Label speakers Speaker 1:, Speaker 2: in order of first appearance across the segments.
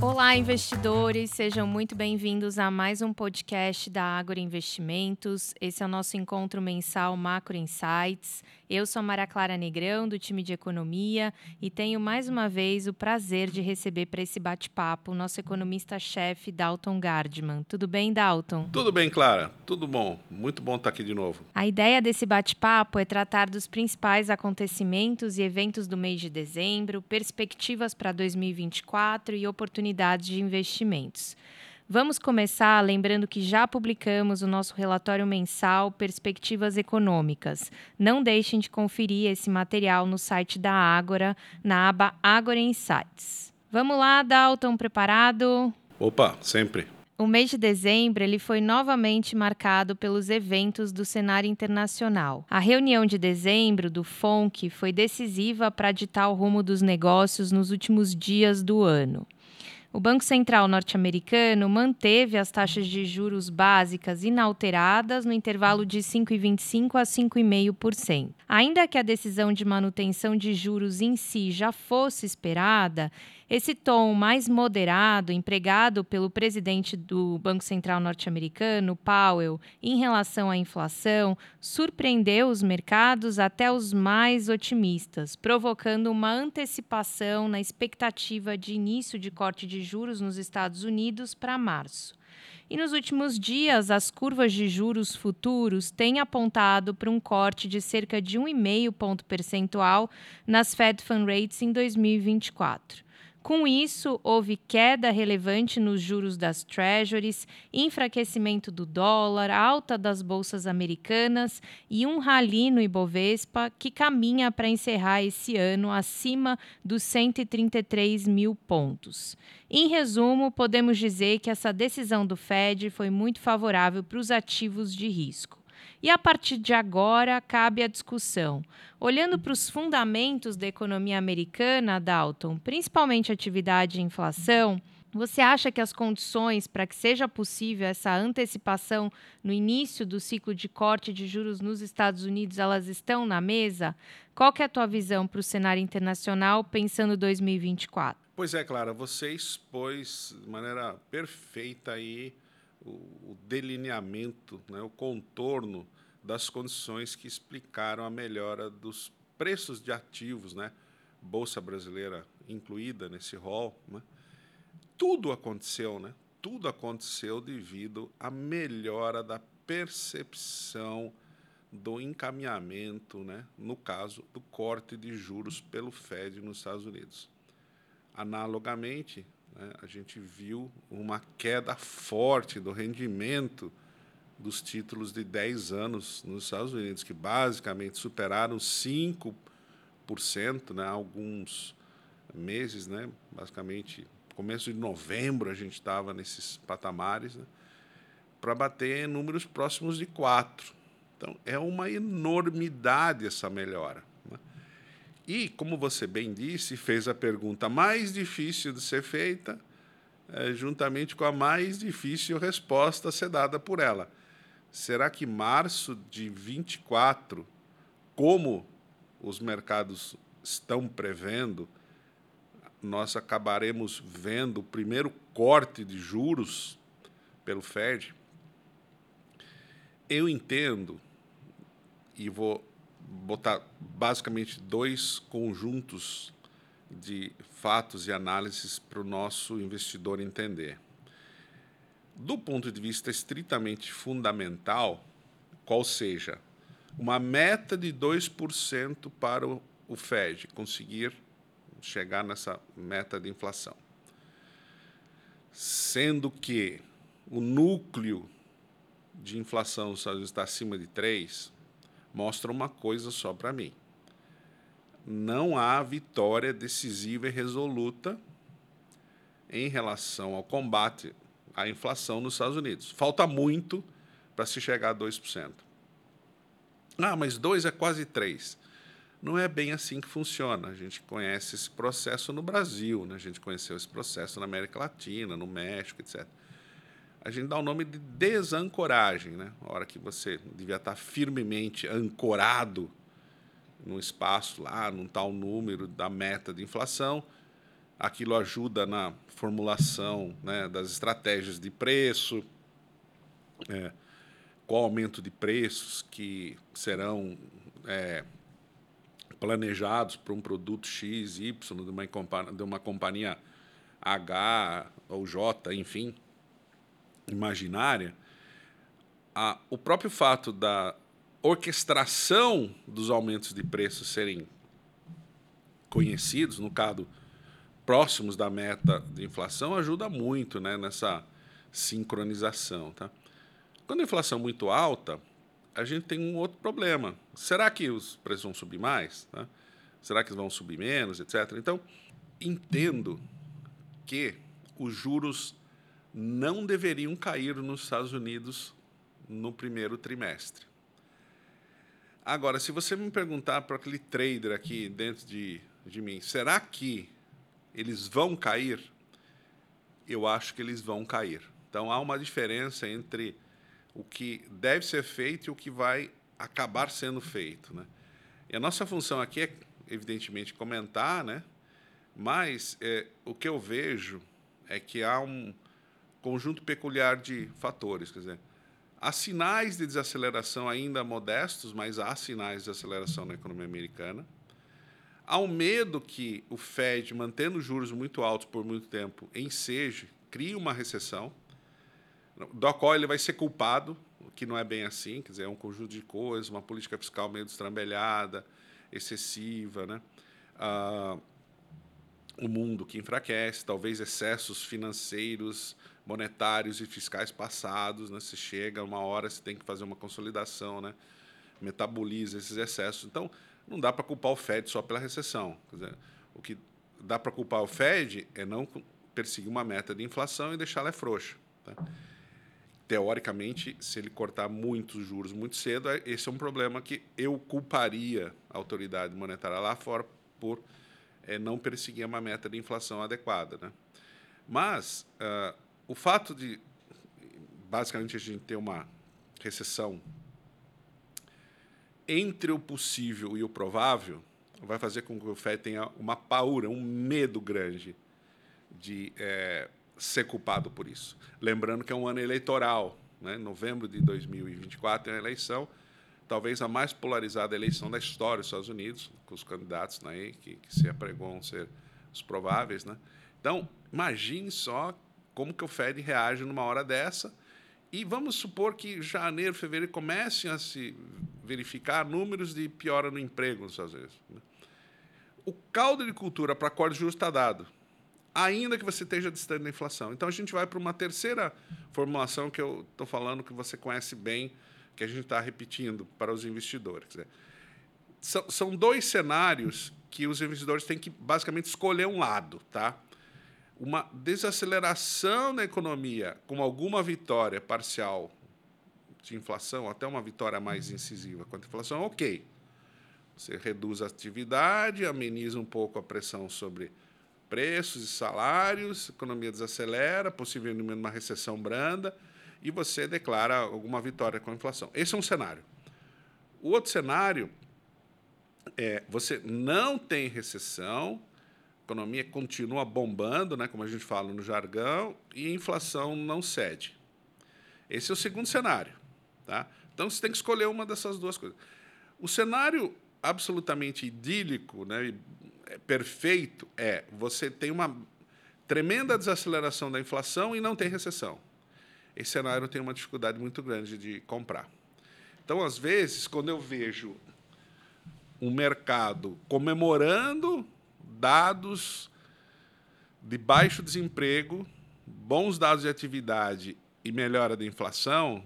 Speaker 1: Olá, investidores, sejam muito bem-vindos a mais um podcast da Agro Investimentos. Esse é o nosso encontro mensal Macro Insights. Eu sou Maria Clara Negrão, do time de economia, e tenho mais uma vez o prazer de receber para esse bate-papo o nosso economista-chefe, Dalton Gardman. Tudo bem, Dalton?
Speaker 2: Tudo bem, Clara. Tudo bom. Muito bom estar aqui de novo.
Speaker 1: A ideia desse bate-papo é tratar dos principais acontecimentos e eventos do mês de dezembro, perspectivas para 2024 e oportunidades de investimentos. Vamos começar lembrando que já publicamos o nosso relatório mensal Perspectivas Econômicas. Não deixem de conferir esse material no site da Ágora, na aba Ágora Insights. Vamos lá, Dalton, preparado?
Speaker 2: Opa, sempre.
Speaker 1: O mês de dezembro ele foi novamente marcado pelos eventos do cenário internacional. A reunião de dezembro do FONC foi decisiva para ditar o rumo dos negócios nos últimos dias do ano. O Banco Central norte-americano manteve as taxas de juros básicas inalteradas no intervalo de 5,25% a 5,5%. Ainda que a decisão de manutenção de juros em si já fosse esperada, esse tom mais moderado empregado pelo presidente do Banco Central norte-americano, Powell, em relação à inflação, surpreendeu os mercados até os mais otimistas, provocando uma antecipação na expectativa de início de corte de juros nos Estados Unidos para março. E nos últimos dias, as curvas de juros futuros têm apontado para um corte de cerca de 1,5 ponto percentual nas Fed Fund Rates em 2024. Com isso, houve queda relevante nos juros das treasuries, enfraquecimento do dólar, alta das bolsas americanas e um rally no Ibovespa que caminha para encerrar esse ano acima dos 133 mil pontos. Em resumo, podemos dizer que essa decisão do Fed foi muito favorável para os ativos de risco. E a partir de agora cabe a discussão. Olhando para os fundamentos da economia americana, Dalton, principalmente atividade e inflação, você acha que as condições para que seja possível essa antecipação no início do ciclo de corte de juros nos Estados Unidos, elas estão na mesa? Qual é a tua visão para o cenário internacional pensando 2024?
Speaker 2: Pois é, Clara, você expôs de maneira perfeita aí o, delineamento, né, o contorno das condições que explicaram a melhora dos preços de ativos, né, bolsa brasileira incluída nesse rol, né, tudo aconteceu, né? Tudo aconteceu devido à melhora da percepção do encaminhamento, né, no caso do corte de juros pelo Fed nos Estados Unidos. Analogamente, né, a gente viu uma queda forte do rendimento dos títulos de 10 anos nos Estados Unidos, que basicamente superaram 5%, né, alguns meses, né, basicamente começo de novembro a gente estava nesses patamares, né, para bater números próximos de 4. Então, é uma enormidade essa melhora. E, como você bem disse, fez a pergunta mais difícil de ser feita, é, juntamente com a mais difícil resposta a ser dada por ela. Será que março de 24, como os mercados estão prevendo, nós acabaremos vendo o primeiro corte de juros pelo Fed? Eu entendo e vou botar basicamente dois conjuntos de fatos e análises para o nosso investidor entender. Do ponto de vista estritamente fundamental, qual seja uma meta de 2% para o Fed conseguir chegar nessa meta de inflação. Sendo que o núcleo de inflação está acima de 3, mostra uma coisa só para mim. Não há vitória decisiva e resoluta em relação ao combate à inflação nos Estados Unidos. Falta muito para se chegar a 2%. Ah, mas 2 é quase 3. Não é bem assim que funciona. A gente conhece esse processo no Brasil, né? a gente conheceu esse processo na América Latina, no México, etc a gente dá o nome de desancoragem, né? A hora que você devia estar firmemente ancorado no espaço lá, num tal número da meta de inflação, aquilo ajuda na formulação né, das estratégias de preço, é, qual aumento de preços que serão é, planejados para um produto X, Y, de uma, de uma companhia H ou J, enfim, imaginária, a, o próprio fato da orquestração dos aumentos de preços serem conhecidos, no caso, próximos da meta de inflação, ajuda muito né, nessa sincronização. Tá? Quando a inflação é muito alta, a gente tem um outro problema. Será que os preços vão subir mais? Tá? Será que vão subir menos, etc. Então, entendo que os juros não deveriam cair nos Estados Unidos no primeiro trimestre. Agora, se você me perguntar para aquele trader aqui dentro de, de mim, será que eles vão cair? Eu acho que eles vão cair. Então há uma diferença entre o que deve ser feito e o que vai acabar sendo feito, né? E a nossa função aqui é, evidentemente, comentar, né? Mas é, o que eu vejo é que há um conjunto peculiar de fatores, quer dizer, há sinais de desaceleração ainda modestos, mas há sinais de aceleração na economia americana. Há um medo que o Fed, mantendo juros muito altos por muito tempo, enseje, crie uma recessão, do qual ele vai ser culpado, o que não é bem assim, quer dizer, é um conjunto de coisas, uma política fiscal meio destrambelhada, excessiva, né? Ah, o mundo que enfraquece, talvez excessos financeiros, monetários e fiscais passados, né? Você chega uma hora, você tem que fazer uma consolidação, né? Metaboliza esses excessos. Então, não dá para culpar o Fed só pela recessão. Dizer, o que dá para culpar o Fed é não perseguir uma meta de inflação e deixá-la frouxa. Tá? Teoricamente, se ele cortar muitos juros muito cedo, é, esse é um problema que eu culparia a autoridade monetária lá fora por é não perseguir uma meta de inflação adequada. Né? Mas uh, o fato de, basicamente, a gente ter uma recessão entre o possível e o provável vai fazer com que o FED tenha uma paura, um medo grande de é, ser culpado por isso. Lembrando que é um ano eleitoral, né? novembro de 2024 é a eleição, talvez a mais polarizada eleição da história dos Estados Unidos, com os candidatos né, que, que se apregoam ser os prováveis. Né? Então, imagine só como que o Fed reage numa hora dessa. E vamos supor que janeiro, fevereiro comecem a se verificar números de piora no emprego nos Estados Unidos. Né? O caldo de cultura para corte de juros está dado, ainda que você esteja distante da inflação. Então a gente vai para uma terceira formulação que eu estou falando que você conhece bem, que a gente está repetindo para os investidores. São, são dois cenários que os investidores têm que basicamente escolher um lado, tá? Uma desaceleração da economia com alguma vitória parcial de inflação, até uma vitória mais incisiva contra a inflação, ok. Você reduz a atividade, ameniza um pouco a pressão sobre preços e salários, a economia desacelera, possivelmente uma recessão branda, e você declara alguma vitória com a inflação. Esse é um cenário. O outro cenário é você não tem recessão, a economia continua bombando, né, como a gente fala no jargão, e a inflação não cede. Esse é o segundo cenário. Tá? Então você tem que escolher uma dessas duas coisas. O cenário absolutamente idílico, né, é perfeito, é você tem uma tremenda desaceleração da inflação e não tem recessão esse cenário tem uma dificuldade muito grande de comprar. Então, às vezes, quando eu vejo um mercado comemorando dados de baixo desemprego, bons dados de atividade e melhora da inflação,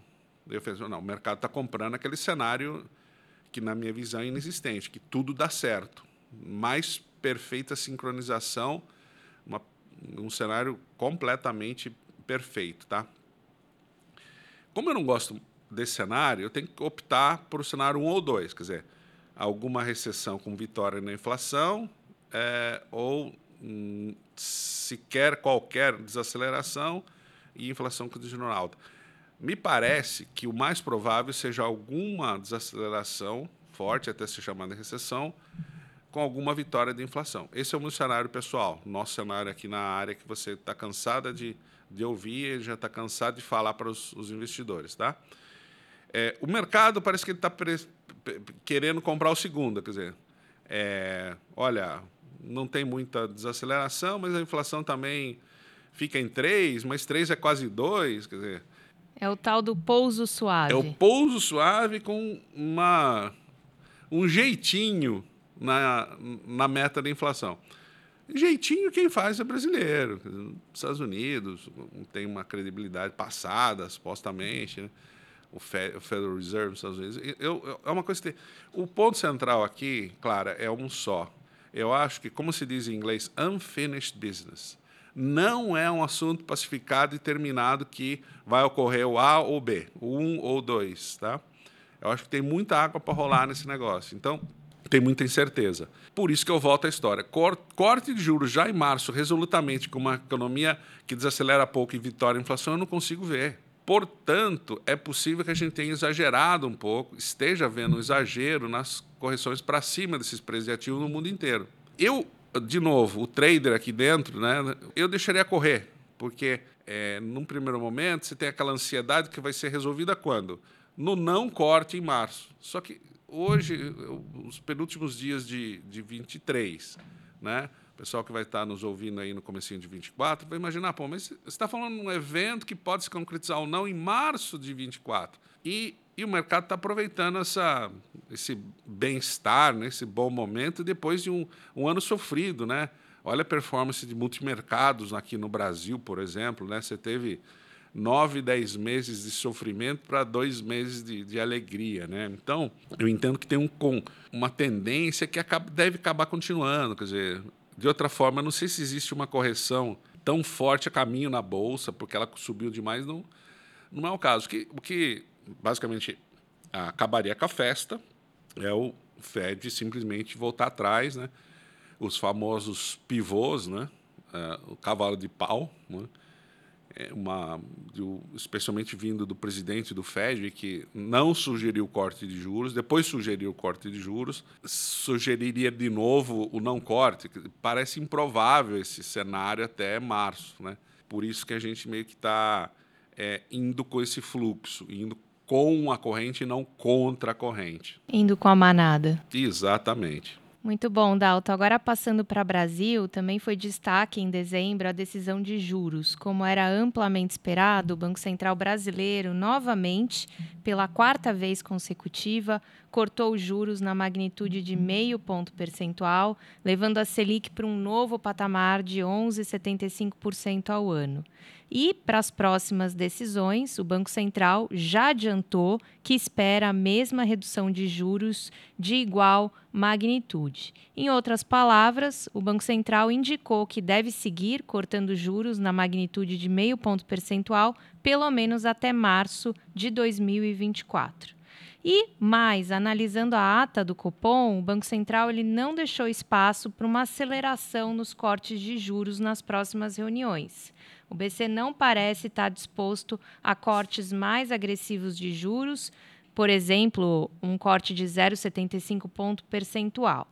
Speaker 2: eu penso, não, o mercado está comprando aquele cenário que, na minha visão, é inexistente, que tudo dá certo. Mais perfeita sincronização, uma, um cenário completamente perfeito, tá? Como eu não gosto desse cenário, eu tenho que optar por o cenário 1 ou 2, quer dizer, alguma recessão com vitória na inflação é, ou hum, sequer qualquer desaceleração e inflação continua alta. Me parece que o mais provável seja alguma desaceleração forte, até se chamar de recessão, com alguma vitória de inflação. Esse é o meu cenário pessoal, nosso cenário aqui na área que você está cansada de, de ouvir e já está cansado de falar para os, os investidores. Tá? É, o mercado parece que ele está querendo comprar o segundo, quer dizer, é, olha, não tem muita desaceleração, mas a inflação também fica em 3, mas 3 é quase 2, quer dizer...
Speaker 1: É o tal do pouso suave.
Speaker 2: É o pouso suave com uma, um jeitinho na, na meta da inflação. Jeitinho quem faz é brasileiro. Estados Unidos tem uma credibilidade passada, supostamente, né? o, Federal Reserve dos Estados Unidos. Eu, eu, é uma coisa que o ponto central aqui, claro, é um só. Eu acho que, como se diz em inglês, unfinished business. Não é um assunto pacificado e terminado que vai ocorrer o A ou B, o 1 ou 2, tá? Eu acho que tem muita água para rolar nesse negócio. Então, tem muita incerteza. Por isso que eu volto à história. Corte de juros já em março, resolutamente, com uma economia que desacelera pouco e vitória a inflação, eu não consigo ver. Portanto, é possível que a gente tenha exagerado um pouco, esteja havendo um exagero nas correções para cima desses preços de ativos no mundo inteiro. Eu, de novo, o trader aqui dentro, né, eu deixaria correr, porque é, num primeiro momento você tem aquela ansiedade que vai ser resolvida quando? No não corte em março. Só que hoje, os penúltimos dias de, de 23, né? pessoal que vai estar nos ouvindo aí no comecinho de 24 vai imaginar, pô, mas você está falando de um evento que pode se concretizar ou não em março de 24. E, e o mercado está aproveitando essa, esse bem-estar, né, esse bom momento, depois de um, um ano sofrido. Né? Olha a performance de multimercados aqui no Brasil, por exemplo. Né? Você teve nove, dez meses de sofrimento para dois meses de, de, alegria. Né? Então, eu entendo que tem um, uma tendência que acaba, deve acabar continuando. Quer dizer, de outra forma, não sei se existe uma correção tão forte a caminho na bolsa, porque ela subiu demais, não, não é o caso. O que, o que basicamente acabaria com a festa é o Fed simplesmente voltar atrás, né? os famosos pivôs, né? É, o cavalo de pau, né? É uma, especialmente vindo do presidente do Fed, que não sugeriu corte de juros, depois sugeriu o corte de juros, sugeriria de novo o não corte. Parece improvável esse cenário até março. Né? Por isso que a gente meio que está é, indo com esse fluxo, indo com a corrente e não contra a corrente.
Speaker 1: Indo com a manada.
Speaker 2: Exatamente.
Speaker 1: Muito bom, Dalton. Agora passando para o Brasil, também foi destaque em dezembro a decisão de juros. Como era amplamente esperado, o Banco Central brasileiro, novamente, pela quarta vez consecutiva, cortou os juros na magnitude de meio ponto percentual, levando a Selic para um novo patamar de 11,75% ao ano. E, para as próximas decisões, o Banco Central já adiantou que espera a mesma redução de juros de igual magnitude. Em outras palavras, o Banco Central indicou que deve seguir cortando juros na magnitude de meio ponto percentual, pelo menos até março de 2024. E mais, analisando a ata do Copom, o Banco Central ele não deixou espaço para uma aceleração nos cortes de juros nas próximas reuniões. O BC não parece estar disposto a cortes mais agressivos de juros, por exemplo, um corte de 0,75 ponto percentual.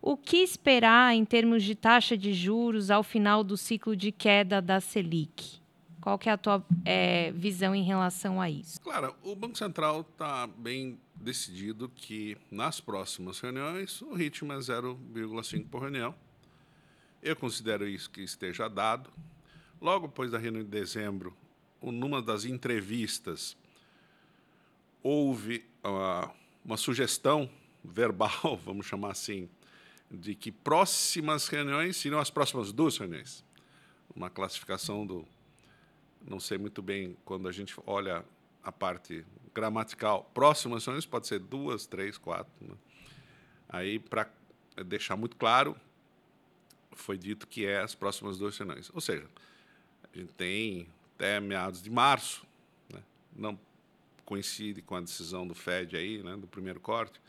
Speaker 1: O que esperar em termos de taxa de juros ao final do ciclo de queda da Selic? Qual que é a tua é, visão em relação a isso?
Speaker 2: Claro, o Banco Central está bem decidido que nas próximas reuniões o ritmo é 0,5 por reunião. Eu considero isso que esteja dado. Logo depois da reunião de dezembro, numa das entrevistas, houve uh, uma sugestão verbal, vamos chamar assim, de que próximas reuniões seriam as próximas duas reuniões. Uma classificação do. Não sei muito bem quando a gente olha a parte gramatical. Próximas reuniões pode ser duas, três, quatro. Né? Aí, para deixar muito claro, foi dito que é as próximas duas reuniões. Ou seja, a gente tem até meados de março, né? não coincide com a decisão do Fed aí, né, do primeiro corte,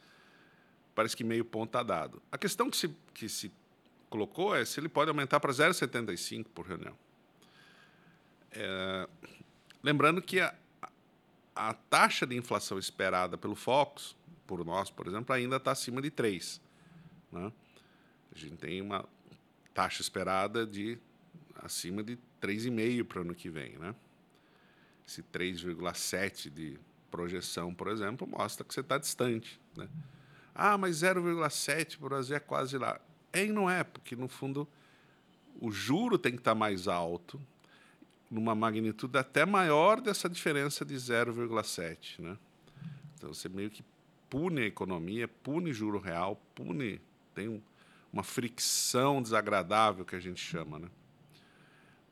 Speaker 2: parece que meio ponto está dado. A questão que se, que se colocou é se ele pode aumentar para 0,75 por reunião. É, lembrando que a, a taxa de inflação esperada pelo Focus, por nós, por exemplo, ainda está acima de 3. Né? A gente tem uma taxa esperada de acima de 3,5 para o ano que vem, né? Esse 3,7 de projeção, por exemplo, mostra que você está distante, né? Ah, mas 0,7 para o Brasil é quase lá. É e não é, porque no fundo o juro tem que estar tá mais alto, numa magnitude até maior dessa diferença de 0,7, né? Então você meio que pune a economia, pune juro real, pune tem um, uma fricção desagradável que a gente chama, né?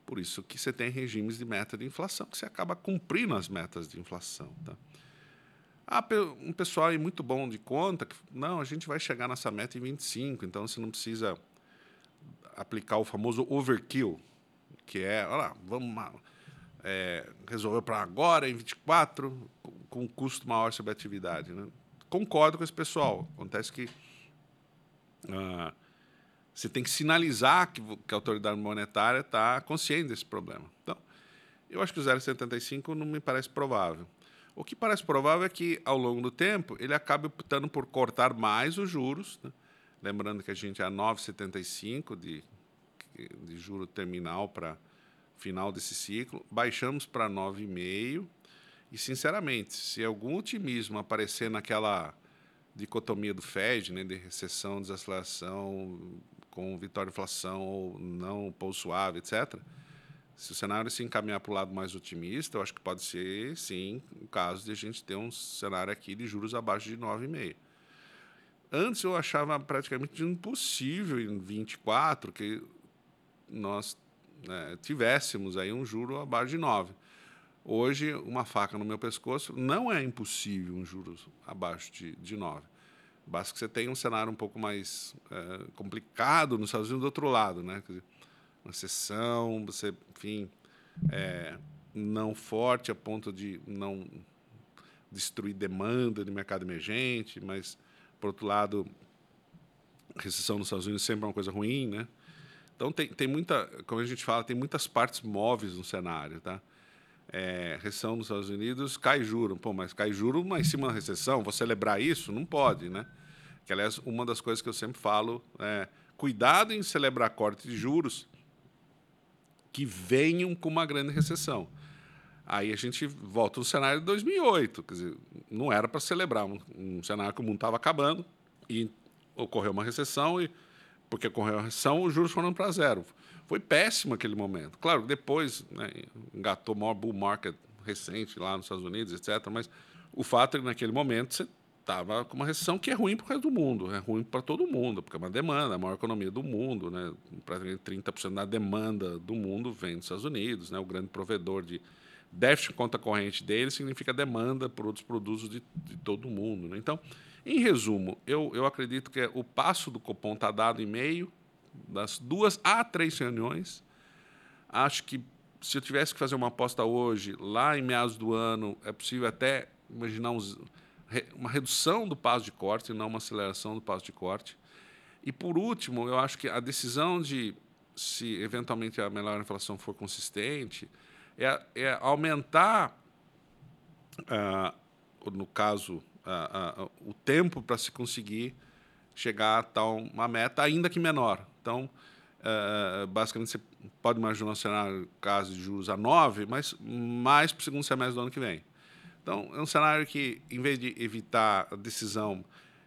Speaker 2: Por isso que você tem regimes de meta de inflação, que você acaba cumprindo as metas de inflação. Tá? Ah, um pessoal aí muito bom de conta, que, não, a gente vai chegar nessa meta em 25, então você não precisa aplicar o famoso overkill, que é, olha lá, vamos é, resolver para agora, em 24, com um custo maior sobre a atividade. Né? Concordo com esse pessoal. Acontece que ah, você tem que sinalizar que, que a autoridade monetária está consciente desse problema. Então, eu acho que o 0,75 não me parece provável. O que parece provável é que, ao longo do tempo, ele acabe optando por cortar mais os juros. Né? Lembrando que a gente é a 9,75 de, de juro terminal para final desse ciclo, baixamos para 9,5. E, sinceramente, se algum otimismo aparecer naquela dicotomia do Fed, né, de recessão, desaceleração, com vitória inflação ou não, pouso suave, etc. Se o cenário se encaminhar para o lado mais otimista, eu acho que pode ser, sim, o caso de a gente ter um cenário aqui de juros abaixo de 9,5. Antes eu achava praticamente impossível em 24 que nós né, tivéssemos aí um juro abaixo de 9. Hoje, uma faca no meu pescoço não é impossível um juros abaixo de, de 9. Basta que você tenha um cenário um pouco mais é, complicado nos Estados Unidos do outro lado, né? Dizer, uma recessão, você, enfim, é, não forte a ponto de não destruir demanda de mercado emergente, mas, por outro lado, recessão nos Estados Unidos sempre é uma coisa ruim, né? Então, tem, tem muita, como a gente fala, tem muitas partes móveis no cenário, tá? É, recessão nos Estados Unidos, cai juro. Pô, mas cai juro mas em cima da recessão, vou celebrar isso? Não pode, né? Que, aliás, uma das coisas que eu sempre falo é cuidado em celebrar corte de juros que venham com uma grande recessão. Aí a gente volta no cenário de 2008, quer dizer, não era para celebrar um, um, cenário que o mundo estava acabando e ocorreu uma recessão e porque ocorreu a recessão, os juros foram para zero. Foi péssimo aquele momento. Claro, depois né, engatou o maior bull market recente lá nos Estados Unidos, etc. Mas o fato é que naquele momento você estava com uma recessão que é ruim para o resto do mundo, é ruim para todo mundo, porque é uma demanda, a maior economia do mundo, né? praticamente 30% da demanda do mundo vem dos Estados Unidos, né? o grande provedor de déficit conta corrente dele significa demanda por outros produtos de, de todo mundo. Né? Então, em resumo, eu, eu acredito que o passo do Copom está dado em meio das duas a três reuniões. Acho que se eu tivesse que fazer uma aposta hoje, lá em meados do ano, é possível até imaginar uns uma redução do passo de corte, não uma aceleração do passo de corte. E, por último, eu acho que a decisão de se eventualmente a menor inflação for consistente é, é aumentar, uh, no caso, uh, uh, o tempo para se conseguir chegar a tal uma meta, ainda que menor. Então, basicamente, você pode imaginar um cenário, caso de juros a 9, mas mais para o segundo semestre do ano que vem. Então, é um cenário que, em vez de evitar a decisão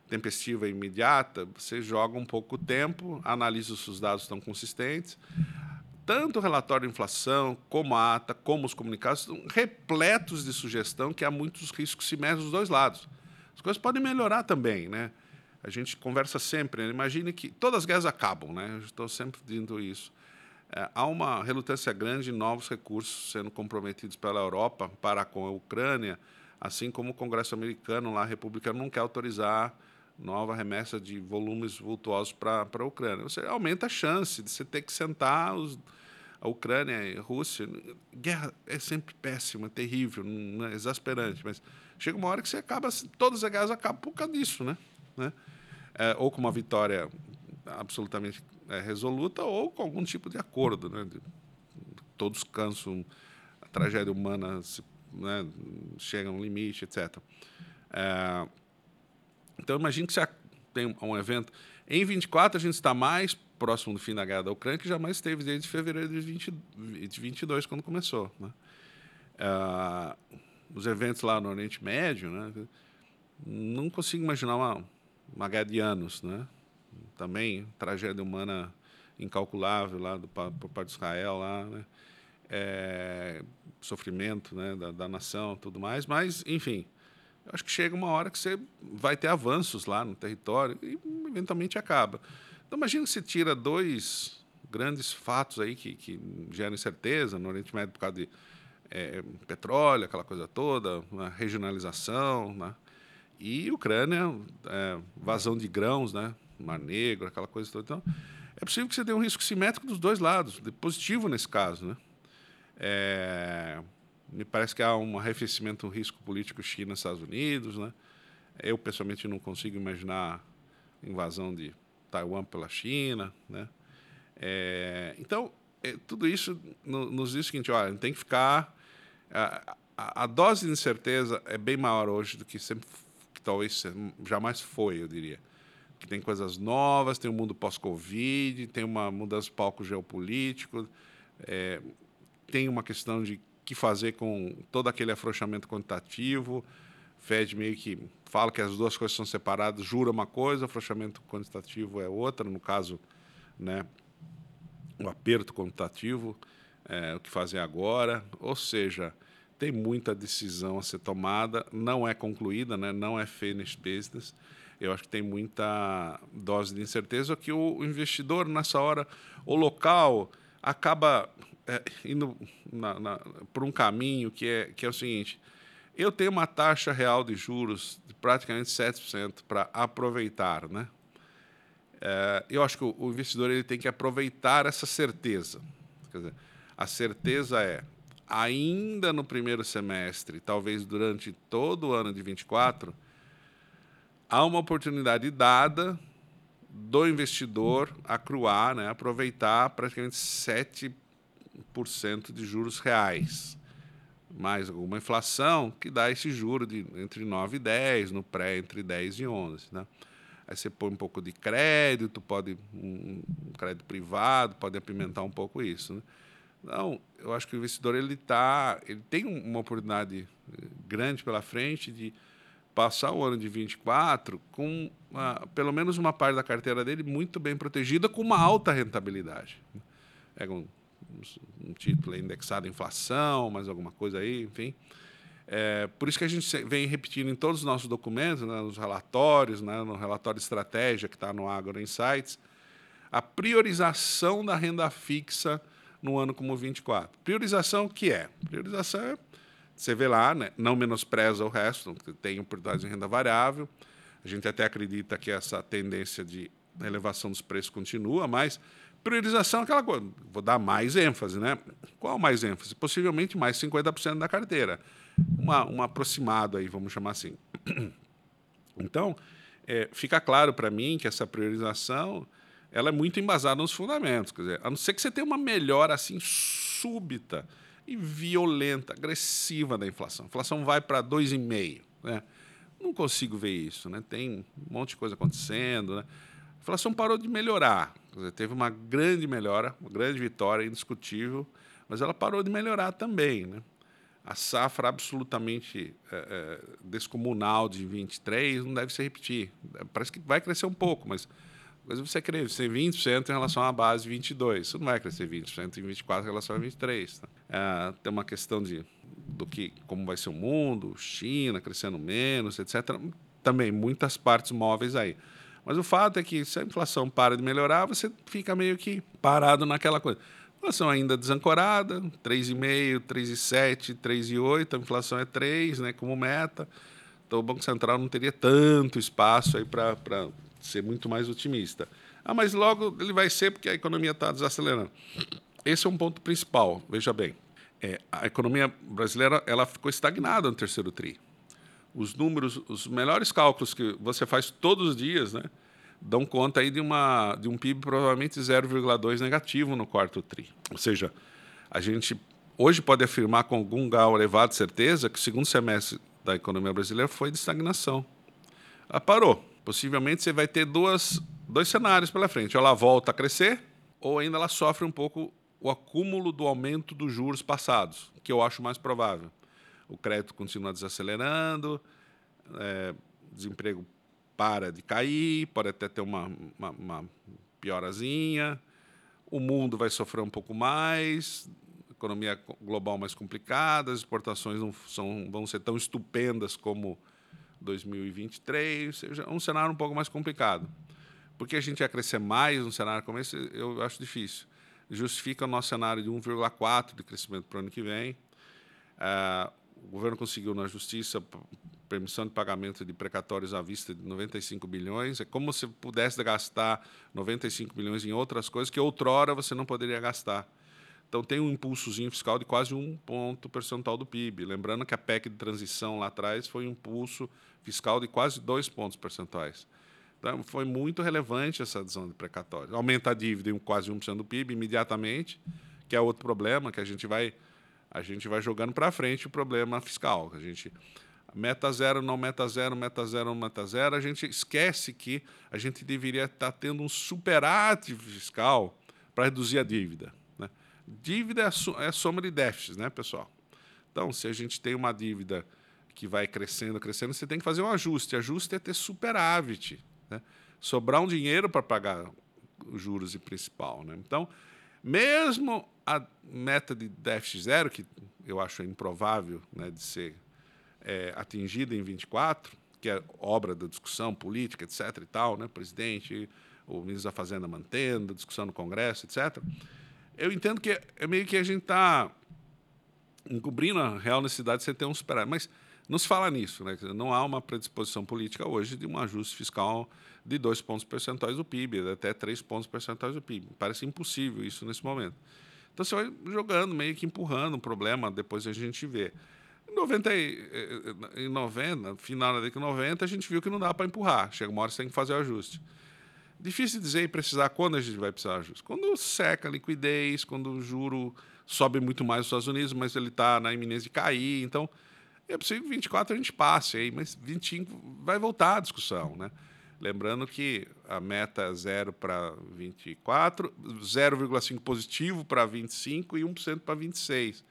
Speaker 2: tempestiva e imediata, você joga um pouco o tempo, analisa se os dados estão consistentes. Tanto o relatório de inflação, como a ata, como os comunicados, estão repletos de sugestão que há muitos riscos se dos dois lados. As coisas podem melhorar também, né? A gente conversa sempre, né? imagine que todas as guerras acabam, né? Eu estou sempre dizendo isso. É, há uma relutância grande de novos recursos sendo comprometidos pela Europa para com a Ucrânia, assim como o Congresso americano, lá, republicano, não quer autorizar nova remessa de volumes vultuosos para a Ucrânia. Você aumenta a chance de você ter que sentar os, a Ucrânia e a Rússia. Guerra é sempre péssima, terrível, é exasperante, mas chega uma hora que você acaba, todas as guerras acabam por causa disso, né? né? É, ou com uma vitória absolutamente é, resoluta ou com algum tipo de acordo. Né? Todos cansam, a tragédia humana se, né, chega a um limite, etc. É, então, imagine que você tem um evento. Em 24, a gente está mais próximo do fim da guerra da Ucrânia, que jamais esteve desde fevereiro de, 20, de 22, quando começou. Né? Uh, os eventos lá no Oriente Médio, né? não consigo imaginar uma, uma guerra de anos. Né? Também tragédia humana incalculável lá do, por parte de Israel. Lá, né? É, sofrimento né? da, da nação tudo mais, mas, enfim, acho que chega uma hora que você vai ter avanços lá no território e eventualmente acaba. Então, imagina você tira dois grandes fatos aí que, que geram incerteza no Oriente Médio por causa de é, petróleo, aquela coisa toda, uma regionalização, né? e Ucrânia, é, vazão de grãos, né? Mar Negro, aquela coisa toda. Então, é possível que você tenha um risco simétrico dos dois lados, positivo nesse caso. Né? É, me parece que há um arrefecimento do risco político China-Estados Unidos. Né? Eu, pessoalmente, não consigo imaginar invasão de Taiwan pela China. Né? É, então, é, tudo isso no, nos diz o seguinte: olha, tem que ficar. A, a, a, dose de incerteza é bem maior hoje do que sempre, que talvez jamais foi, eu diria. Que tem coisas novas, tem o um mundo pós-Covid, tem uma mudança de palco geopolítico, é, tem uma questão de que fazer com todo aquele afrouxamento quantitativo. Fed meio que fala que as duas coisas são separadas, jura uma coisa, afrouxamento quantitativo é outra, no caso, né, o aperto quantitativo, é, o que fazer agora, ou seja, tem muita decisão a ser tomada, não é concluída, né, não é finished business. Eu acho que tem muita dose de incerteza que o investidor nessa hora, o local acaba é, indo na, na, por um caminho que é, que é o seguinte: eu tenho uma taxa real de juros de praticamente 7% para aproveitar. Né? É, eu acho que o, investidor ele tem que aproveitar essa certeza. Dizer, a certeza é, ainda no primeiro semestre, talvez durante todo o ano de 24, há uma oportunidade dada do investidor acruar, né, aproveitar praticamente 7 de juros reais, mais alguma inflação, que dá esse juro de entre 9 e 10, no pré entre 10 e 11. Né? Aí você põe um pouco de crédito, pode um, crédito privado, pode apimentar um pouco isso. Né? Não, eu acho que o investidor ele tá, ele tem uma oportunidade eh, grande pela frente de passar o ano de 24 com uma, pelo menos uma parte da carteira dele muito bem protegida com uma alta rentabilidade. Pega um um título indexado à inflação, mais alguma coisa aí, enfim. É, por isso que a gente vem repetindo em todos os nossos documentos, né, nos relatórios, né, no relatório de estratégia que está no Agro Insights, a priorização da renda fixa no ano como 24. Priorização que é? Priorização é, você vê lá, né, não menospreza o resto, tem oportunidades de renda variável. A gente até acredita que essa tendência de elevação dos preços continua, mas Priorização é aquela coisa, vou dar mais ênfase, né? Qual mais ênfase? Possivelmente mais 50% da carteira. Uma, um aproximado aí, vamos chamar assim. Então, é, fica claro para mim que essa priorização ela é muito embasada nos fundamentos. Quer dizer, a não ser que você tenha uma melhora assim súbita e violenta, agressiva da inflação. A inflação vai para 2,5%. Né? Não consigo ver isso. Né? Tem um monte de coisa acontecendo. Né? A inflação parou de melhorar. Dizer, teve uma grande melhora, uma grande vitória, indiscutível, mas ela parou de melhorar também. Né? A safra absolutamente é, é, descomunal de 23 não deve se repetir. Parece que vai crescer um pouco, mas coisa você crescer 20% em relação à base 22. Isso não vai crescer 20% em 24 em relação a 23. Né? É, tem uma questão de do que como vai ser o mundo, China crescendo menos, etc. Também muitas partes móveis aí. Mas o fato é que se a inflação para de melhorar, você fica meio que parado naquela coisa. Inflação ainda desancorada, 3,5, 3,7, 3,8, a inflação é 3, né, como meta. Então o Banco Central não teria tanto espaço aí para ser muito mais otimista. Ah, mas logo ele vai ser porque a economia está desacelerando. Esse é um ponto principal, veja bem. É, a economia brasileira ela ficou estagnada no terceiro tri os números, os melhores cálculos que você faz todos os dias, né, dão conta aí de, uma, de um PIB provavelmente 0,2 negativo no quarto TRI. Ou seja, a gente hoje pode afirmar com algum grau elevado de certeza que o segundo semestre da economia brasileira foi de estagnação. Ela parou. Possivelmente você vai ter duas, dois cenários pela frente. Ou ela volta a crescer, ou ainda ela sofre um pouco o acúmulo do aumento dos juros passados, que eu acho mais provável. O crédito continua desacelerando, é, desemprego para de cair, pode até ter uma, uma, uma piorazinha, o mundo vai sofrer um pouco mais, economia global mais complicada, as exportações não são, vão ser tão estupendas como 2023, ou seja, um cenário um pouco mais complicado. Porque a gente ia crescer mais num cenário como esse, eu acho difícil. Justifica o nosso cenário de 1,4% de crescimento para o ano que vem. Uh, o governo conseguiu na justiça permissão de pagamento de precatórios à vista de 95 bilhões. É como se pudesse gastar 95 bilhões em outras coisas que outrora você não poderia gastar. Então tem um impulsozinho fiscal de quase um ponto percentual do PIB. Lembrando que a PEC de transição lá atrás foi um impulso fiscal de quase dois pontos percentuais. Então foi muito relevante essa adesão de precatórios. Aumenta a dívida em quase 1% do PIB imediatamente, que é outro problema que a gente vai a gente vai jogando para frente o problema fiscal. A gente meta zero, não meta zero, meta zero, não meta zero, a gente esquece que a gente deveria estar tendo um superávit fiscal para reduzir a dívida. Dívida é a soma de déficits, né, pessoal? Então, se a gente tem uma dívida que vai crescendo, crescendo, você tem que fazer um ajuste. Ajuste é ter superávit, né? sobrar um dinheiro para pagar os juros e principal. Né? Então, mesmo a meta de déficit zero, que eu acho improvável né, de ser é, atingida em 24, que é obra da discussão política, etc. e tal, né, presidente, o ministro da Fazenda mantendo, discussão no Congresso, etc. Eu entendo que é meio que a gente está encobrindo a real necessidade de você ter um superávit, mas não se fala nisso, né? Não há uma predisposição política hoje de um ajuste fiscal de dois pontos percentuais do PIB, até três pontos percentuais do PIB. Parece impossível isso nesse momento. Então você vai jogando, meio que empurrando o problema, depois a gente vê. Em 90, em 90 final da década de 90, a gente viu que não dá para empurrar. Chega uma hora que você tem que fazer o ajuste. Difícil dizer e precisar quando a gente vai precisar de ajuste. Quando seca a liquidez, quando o juro sobe muito mais nos Estados Unidos, mas ele está na iminência de cair. Então, é possível que 24 a gente passe aí, mas 25 vai voltar a discussão, né? Lembrando que a meta é 0 para 24, 0,5 positivo para 25 e 1% para 26.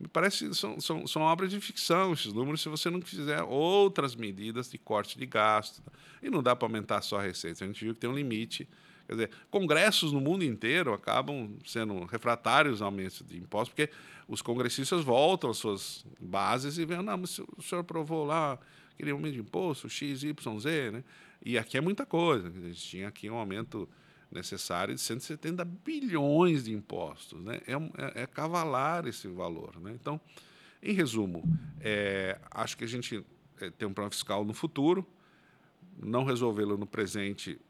Speaker 2: Me parece são, são, são obras de ficção esses números se você não fizer outras medidas de corte de gasto. E não dá para aumentar só a receita. A gente viu que tem um limite. Quer dizer, congressos no mundo inteiro acabam sendo refratários ao aumento de impostos, porque os congressistas voltam às suas bases e veem, não, mas o senhor aprovou lá aquele aumento de imposto, X, Y, Z, né? E aqui é muita coisa. A gente tinha aqui um aumento necessário de 170 bilhões de impostos. Né? É, é, é cavalar esse valor. Né? Então, em resumo, é, acho que a gente é, tem um problema fiscal no futuro, não resolvê-lo no presente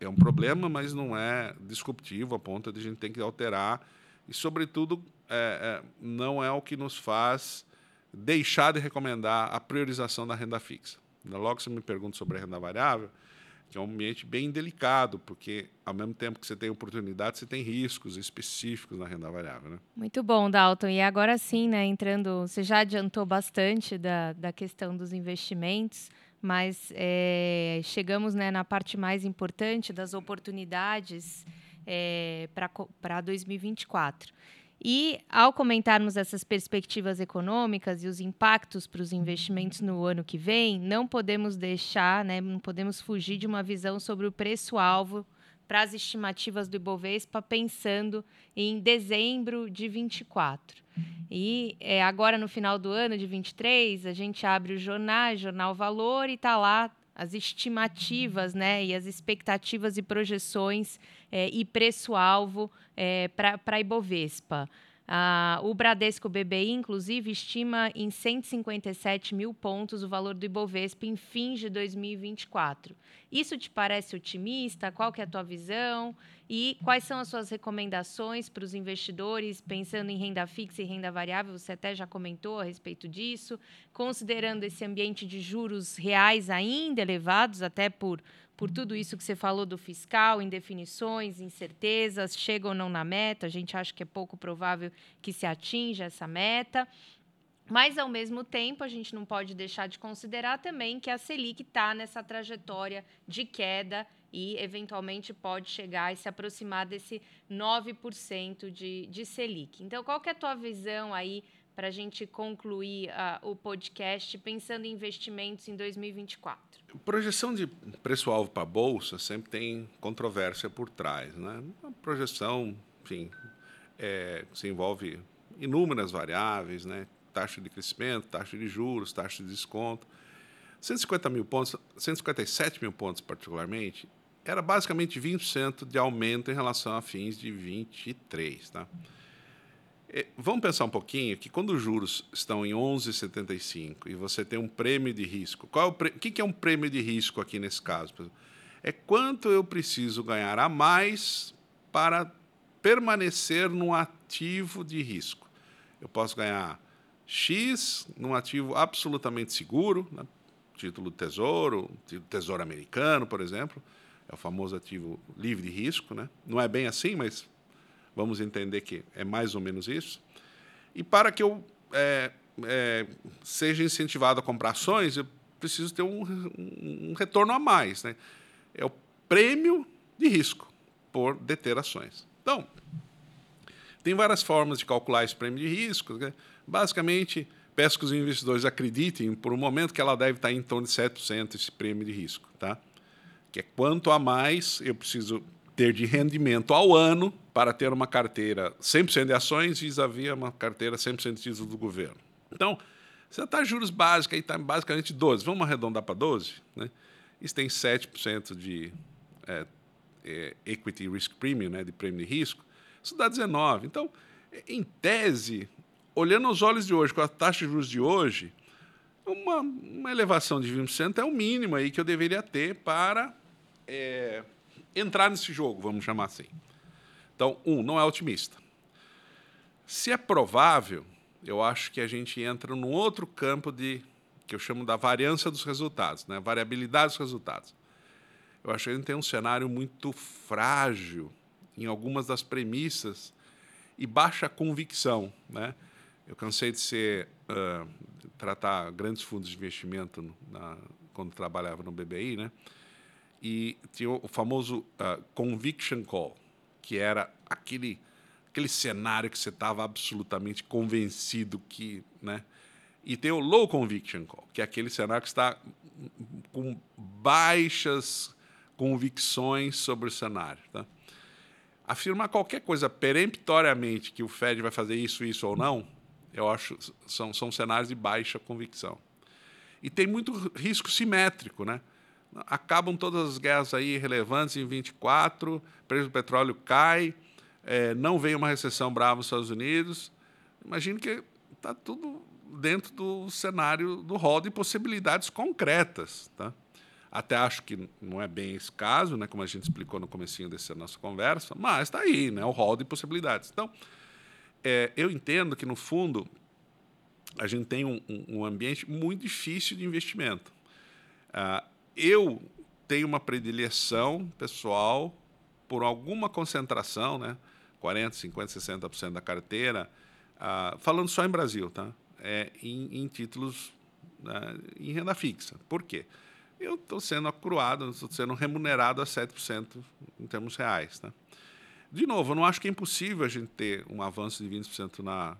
Speaker 2: é um problema, mas não é disruptivo a ponto de a gente ter que alterar. E, sobretudo, é, é, não é o que nos faz deixar de recomendar a priorização da renda fixa. Logo você me pergunta sobre a renda variável, que é um ambiente bem delicado, porque ao mesmo tempo que você tem oportunidade, você tem riscos específicos na renda variável. Né?
Speaker 1: Muito bom, Dalton. E agora sim, né, entrando, você já adiantou bastante da, da questão dos investimentos, mas é, chegamos né, na parte mais importante das oportunidades é, para 2024. E, ao comentarmos essas perspectivas econômicas e os impactos para os investimentos no ano que vem, não podemos deixar, né, não podemos fugir de uma visão sobre o preço-alvo para as estimativas do Ibovespa, pensando em dezembro de 24. E é, agora, no final do ano de 23, a gente abre o jornal, Jornal Valor, e está lá as estimativas né, e as expectativas e projeções é, e preço-alvo é, para a Ibovespa. Ah, o Bradesco BBI, inclusive, estima em 157 mil pontos o valor do Ibovespa em fins de 2024. Isso te parece otimista? Qual que é a tua visão? E quais são as suas recomendações para os investidores, pensando em renda fixa e renda variável? Você até já comentou a respeito disso. Considerando esse ambiente de juros reais ainda elevados, até por por tudo isso que você falou do fiscal, indefinições, incertezas, chega ou não na meta, a gente acha que é pouco provável que se atinja essa meta. Mas, ao mesmo tempo, a gente não pode deixar de considerar também que a Selic está nessa trajetória de queda e, eventualmente, pode chegar e se aproximar desse 9% de, de Selic. Então, qual que é a tua visão aí para a gente concluir uh, o podcast pensando em investimentos em 2024?
Speaker 2: Projeção de preço-alvo para a Bolsa sempre tem controvérsia por trás. Né? Uma projeção, enfim, é, se envolve inúmeras variáveis, né? taxa de crescimento, taxa de juros, taxa de desconto. 150 mil pontos, 157 mil pontos particularmente, era basicamente 20% de aumento em relação a fins de 23, tá? É, vamos pensar um pouquinho que quando os juros estão em 11,75 e você tem um prêmio de risco, qual é o, o que é um prêmio de risco aqui nesse caso? É quanto eu preciso ganhar a mais para permanecer num ativo de risco. Eu posso ganhar X num ativo absolutamente seguro, né? título tesouro, título tesouro americano, por exemplo, é o famoso ativo livre de risco, né? Não é bem assim, mas vamos entender que é mais ou menos isso. E para que eu é, é, seja incentivado a comprar ações, eu preciso ter um, um, retorno a mais, né? É o prêmio de risco por deter ações. Então, tem várias formas de calcular esse prêmio de risco. Né? Basicamente, peço que os investidores acreditem por um momento que ela deve estar em torno de 7% esse prêmio de risco, tá? Que é quanto a mais eu preciso ter de rendimento ao ano para ter uma carteira 100% de ações vis-à-vis uma carteira 100% de título do governo. Então, você está juros básicos, aí está basicamente 12. Vamos arredondar para 12? Né? Isso tem 7% de é, é, equity risk premium, né, de prêmio de risco. Isso dá 19. Então, em tese, olhando os olhos de hoje, com a taxa de juros de hoje, uma, uma elevação de 20% é o mínimo aí que eu deveria ter para é, entrar nesse jogo, vamos chamar assim. Então, um, não é otimista. Se é provável, eu acho que a gente entra num outro campo de que eu chamo da variância dos resultados, né? variabilidade dos resultados. Eu acho que a gente tem um cenário muito frágil em algumas das premissas e baixa convicção, né? Eu cansei de ser uh, tratar grandes fundos de investimento na, quando trabalhava no BBI, né? E tinha o famoso uh, conviction call, que era aquele aquele cenário que você estava absolutamente convencido que, né? E tem o low conviction call, que é aquele cenário que está com baixas convicções sobre o cenário, tá? Afirmar qualquer coisa peremptoriamente que o Fed vai fazer isso, isso ou não, eu acho são, são cenários de baixa convicção. E tem muito risco simétrico, né? Acabam todas as guerras aí relevantes em 24, o preço do petróleo cai, é, não vem uma recessão brava nos Estados Unidos. Imagino que está tudo dentro do cenário do rol de possibilidades concretas, tá? Até acho que não é bem esse caso, né, como a gente explicou no comecinho dessa nossa conversa, mas está aí, né, o rol de possibilidades. Então, é, eu entendo que, no fundo, a gente tem um, um ambiente muito difícil de investimento. Uh, eu tenho uma predileção pessoal por alguma concentração, né? 40, 50, 60% da carteira, uh, falando só em Brasil, tá? É, em, em títulos né, em renda fixa. Por quê? Eu estou sendo acruado, estou sendo remunerado a 7% em termos reais. Tá? De novo, eu não acho que é impossível a gente ter um avanço de 20% na.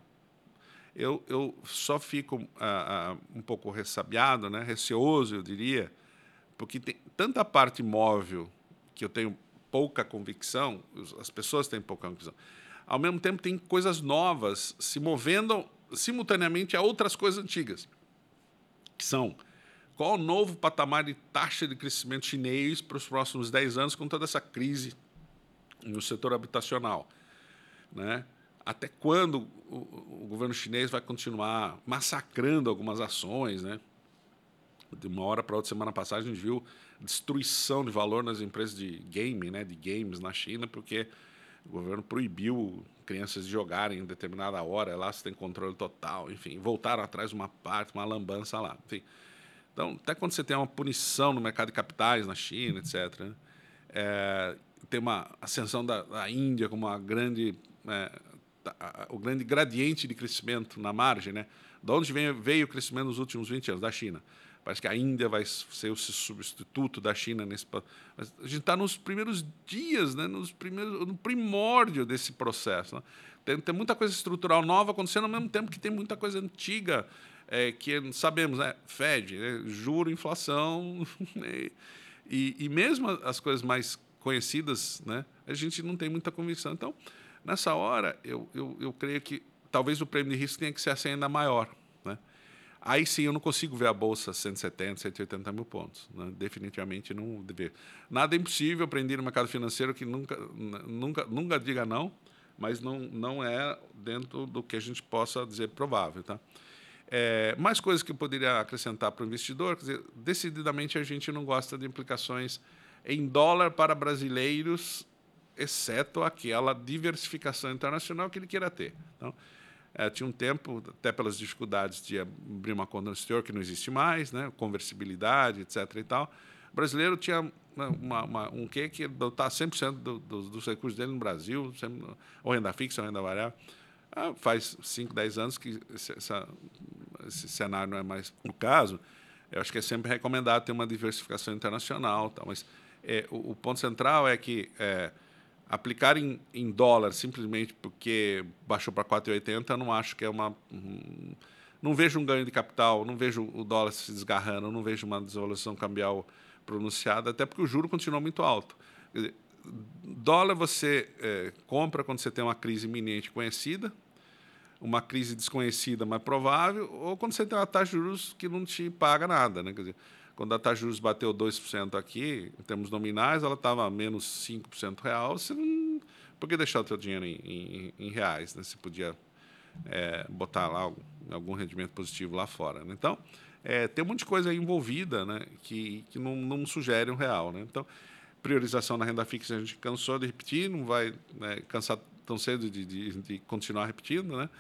Speaker 2: Eu, eu só fico uh, uh, um pouco ressabiado, né? receoso, eu diria, porque tem tanta parte móvel que eu tenho pouca convicção, as pessoas têm pouca convicção. Ao mesmo tempo, tem coisas novas se movendo simultaneamente a outras coisas antigas, que são qual o novo patamar de taxa de crescimento chinês para os próximos 10 anos com toda essa crise no setor habitacional. Né? Até quando o, o governo chinês vai continuar massacrando algumas ações? Né? De uma hora para outra, semana passada, a gente viu destruição de valor nas empresas de game, né? de games na China, porque o governo proibiu crianças de jogarem em determinada hora, lá você tem controle total, enfim, voltaram atrás uma parte, uma lambança lá. Enfim. Então, até quando você tem uma punição no mercado de capitais na China, etc., né? é, tem uma ascensão da, da Índia como uma grande é, o grande gradiente de crescimento na margem, né? De onde veio, veio o crescimento nos últimos 20 anos? Da China. Parece que a Índia vai ser o substituto da China nesse. Mas a gente está nos primeiros dias, né? nos primeiros, no primórdio desse processo. Né? Tem, tem, muita coisa estrutural nova acontecendo ao mesmo tempo que tem muita coisa antiga é, que sabemos, né? Fed, né? juro, inflação. Né? e, e mesmo as coisas mais conhecidas, né? a gente não tem muita convicção. Então, nessa hora, eu, eu, eu creio que talvez o prêmio de risco tenha que ser assim ainda maior. Aí sim eu não consigo ver a bolsa 170, 180 mil pontos. Né? Definitivamente não dever. Nada é impossível aprender no mercado financeiro que nunca, nunca, nunca diga não, mas não, não é dentro do que a gente possa dizer provável. Tá? É, mais coisas que eu poderia acrescentar para o investidor, dizer, decididamente a gente não gosta de implicações em dólar para brasileiros, exceto aquela diversificação internacional que ele queira ter. Então, é, tinha um tempo, até pelas dificuldades de abrir uma conta no exterior, que não existe mais, né? conversibilidade, etc. e tal. O brasileiro tinha uma, uma, um quê que botar 100% do, do, dos recursos dele no Brasil, sempre, ou renda fixa, ou renda variável. Ah, faz 5, 10 anos que essa, esse cenário não é mais o caso. Eu acho que é sempre recomendado ter uma diversificação internacional. Tal, mas é, o, o, ponto central é que é, aplicar em, em dólar simplesmente porque baixou para 4,80, não acho que é uma. Um, não vejo um ganho de capital, não vejo o dólar se desgarrando, não vejo uma desvalorização cambial pronunciada, até porque o juro continua muito alto. Dizer, dólar você é, compra quando você tem uma crise iminente conhecida, uma crise desconhecida, mas provável, ou quando você tem uma taxa de juros que não te paga nada. Né? Quer dizer, quando a taxa de juros bateu 2% aqui, em termos nominais, ela estava menos 5% real. Você não, por que deixar o seu dinheiro em, em, em reais? Né? Você podia é, botar lá algum, algum, rendimento positivo lá fora. Né? Então, é, tem um monte de coisa envolvida né? que, que não, não sugere um real. Né? Então, priorização na renda fixa a gente cansou de repetir, não vai né, cansar tão cedo de, de, de continuar repetindo. Né?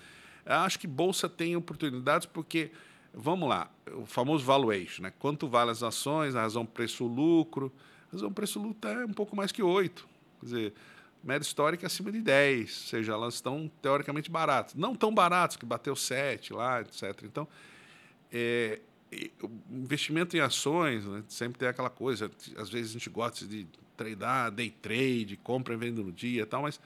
Speaker 2: Acho que Bolsa tem oportunidades porque vamos lá, o famoso valuation, né? Quanto vale as ações, a razão preço-lucro. A razão preço-lucro é um pouco mais que 8. Quer dizer, média histórica é acima de 10, ou seja, elas estão teoricamente baratas. Não tão baratas, que bateu 7 lá, etc. Então, é, investimento em ações né, sempre tem aquela coisa, às vezes a gente gosta de tradar, day trade, compra e venda no dia e tal, mas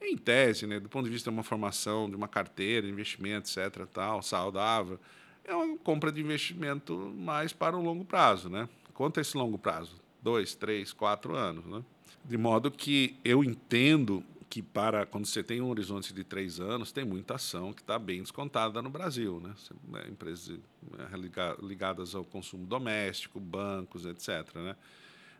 Speaker 2: em tese, né, do ponto de vista de uma formação, de uma carteira, investimento, etc., tal, saudável, é uma compra de investimento mais para o longo prazo. Né? Quanto é esse longo prazo? Dois, três, quatro anos. Né? De modo que eu entendo que para quando você tem um horizonte de três anos, tem muita ação que está bem descontada no Brasil. Né? né empresas né, ligadas ao consumo doméstico, bancos, etc. Né?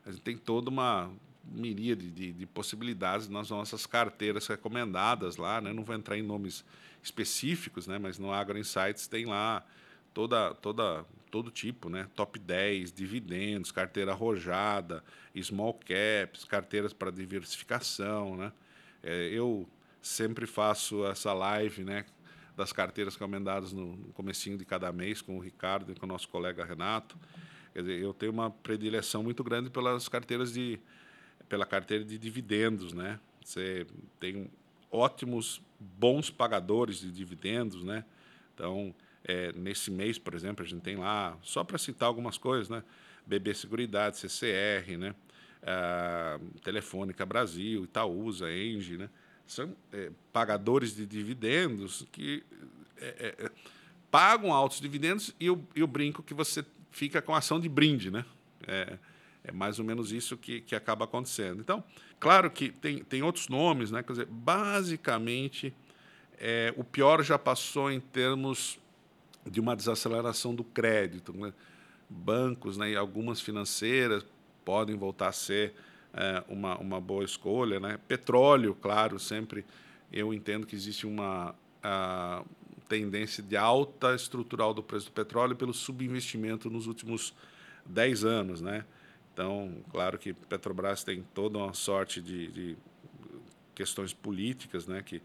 Speaker 2: A gente tem toda uma miríade de, de, possibilidades nas nossas carteiras recomendadas lá. Né? Não vou entrar em nomes específicos, né? mas no Agro Insights tem lá toda, toda, todo tipo, né? Top 10, dividendos, carteira arrojada, small caps, carteiras para diversificação, né? É, eu sempre faço essa live, né? Das carteiras recomendadas no, comecinho de cada mês com o Ricardo e com o nosso colega Renato. Quer dizer, eu tenho uma predileção muito grande pelas carteiras de pela carteira de dividendos, né? Você tem ótimos, bons pagadores de dividendos, né? Então, é, nesse mês, por exemplo, a gente tem lá, só para citar algumas coisas, né? BB Seguridade, CCR, né? Ah, Telefônica Brasil, Itaúsa, Engie, né? São é, pagadores de dividendos que é, é, é, pagam altos dividendos e eu, eu brinco que você fica com ação de brinde, né? É, é mais ou menos isso que, que acaba acontecendo. Então, claro que tem, tem outros nomes, né? Quer dizer, basicamente, é, o pior já passou em termos de uma desaceleração do crédito. Né? Bancos né, e algumas financeiras podem voltar a ser é, uma, uma boa escolha. Né? Petróleo, claro, sempre eu entendo que existe uma tendência de alta estrutural do preço do petróleo pelo subinvestimento nos últimos 10 anos. Né? Então, claro que Petrobras tem toda uma sorte de, de questões políticas né, que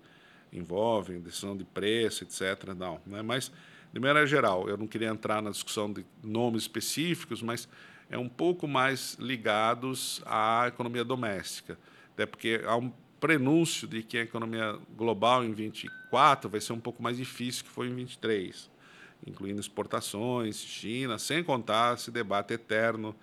Speaker 2: envolvem decisão de preço, etc. Não, né? Mas de maneira geral, eu não queria entrar na discussão de nomes específicos, mas é um pouco mais ligados à economia doméstica, até porque há um prenúncio de que a economia global em 24 vai ser um pouco mais difícil que foi em 23, incluindo exportações, China, sem contar esse debate eterno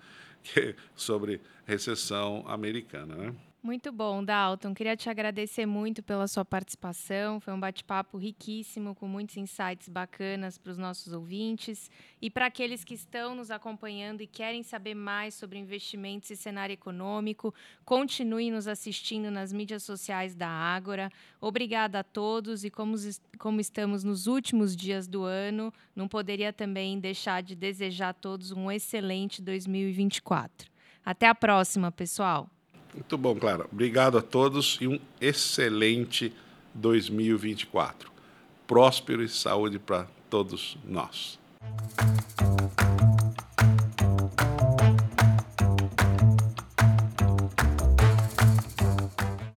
Speaker 2: sobre recessão americana. Né?
Speaker 1: Muito bom, Dalton. Queria te agradecer muito pela sua participação. Foi um bate-papo riquíssimo, com muitos insights bacanas para os nossos ouvintes. E para aqueles que estão nos acompanhando e querem saber mais sobre investimentos e cenário econômico, continuem nos assistindo nas mídias sociais da Ágora. Obrigada a todos. E como, como estamos nos últimos dias do ano, não poderia também deixar de desejar a todos um excelente 2024. Até a próxima, pessoal!
Speaker 2: Muito bom, Clara. Obrigado a todos e um excelente 2024. Próspero e saúde para todos nós.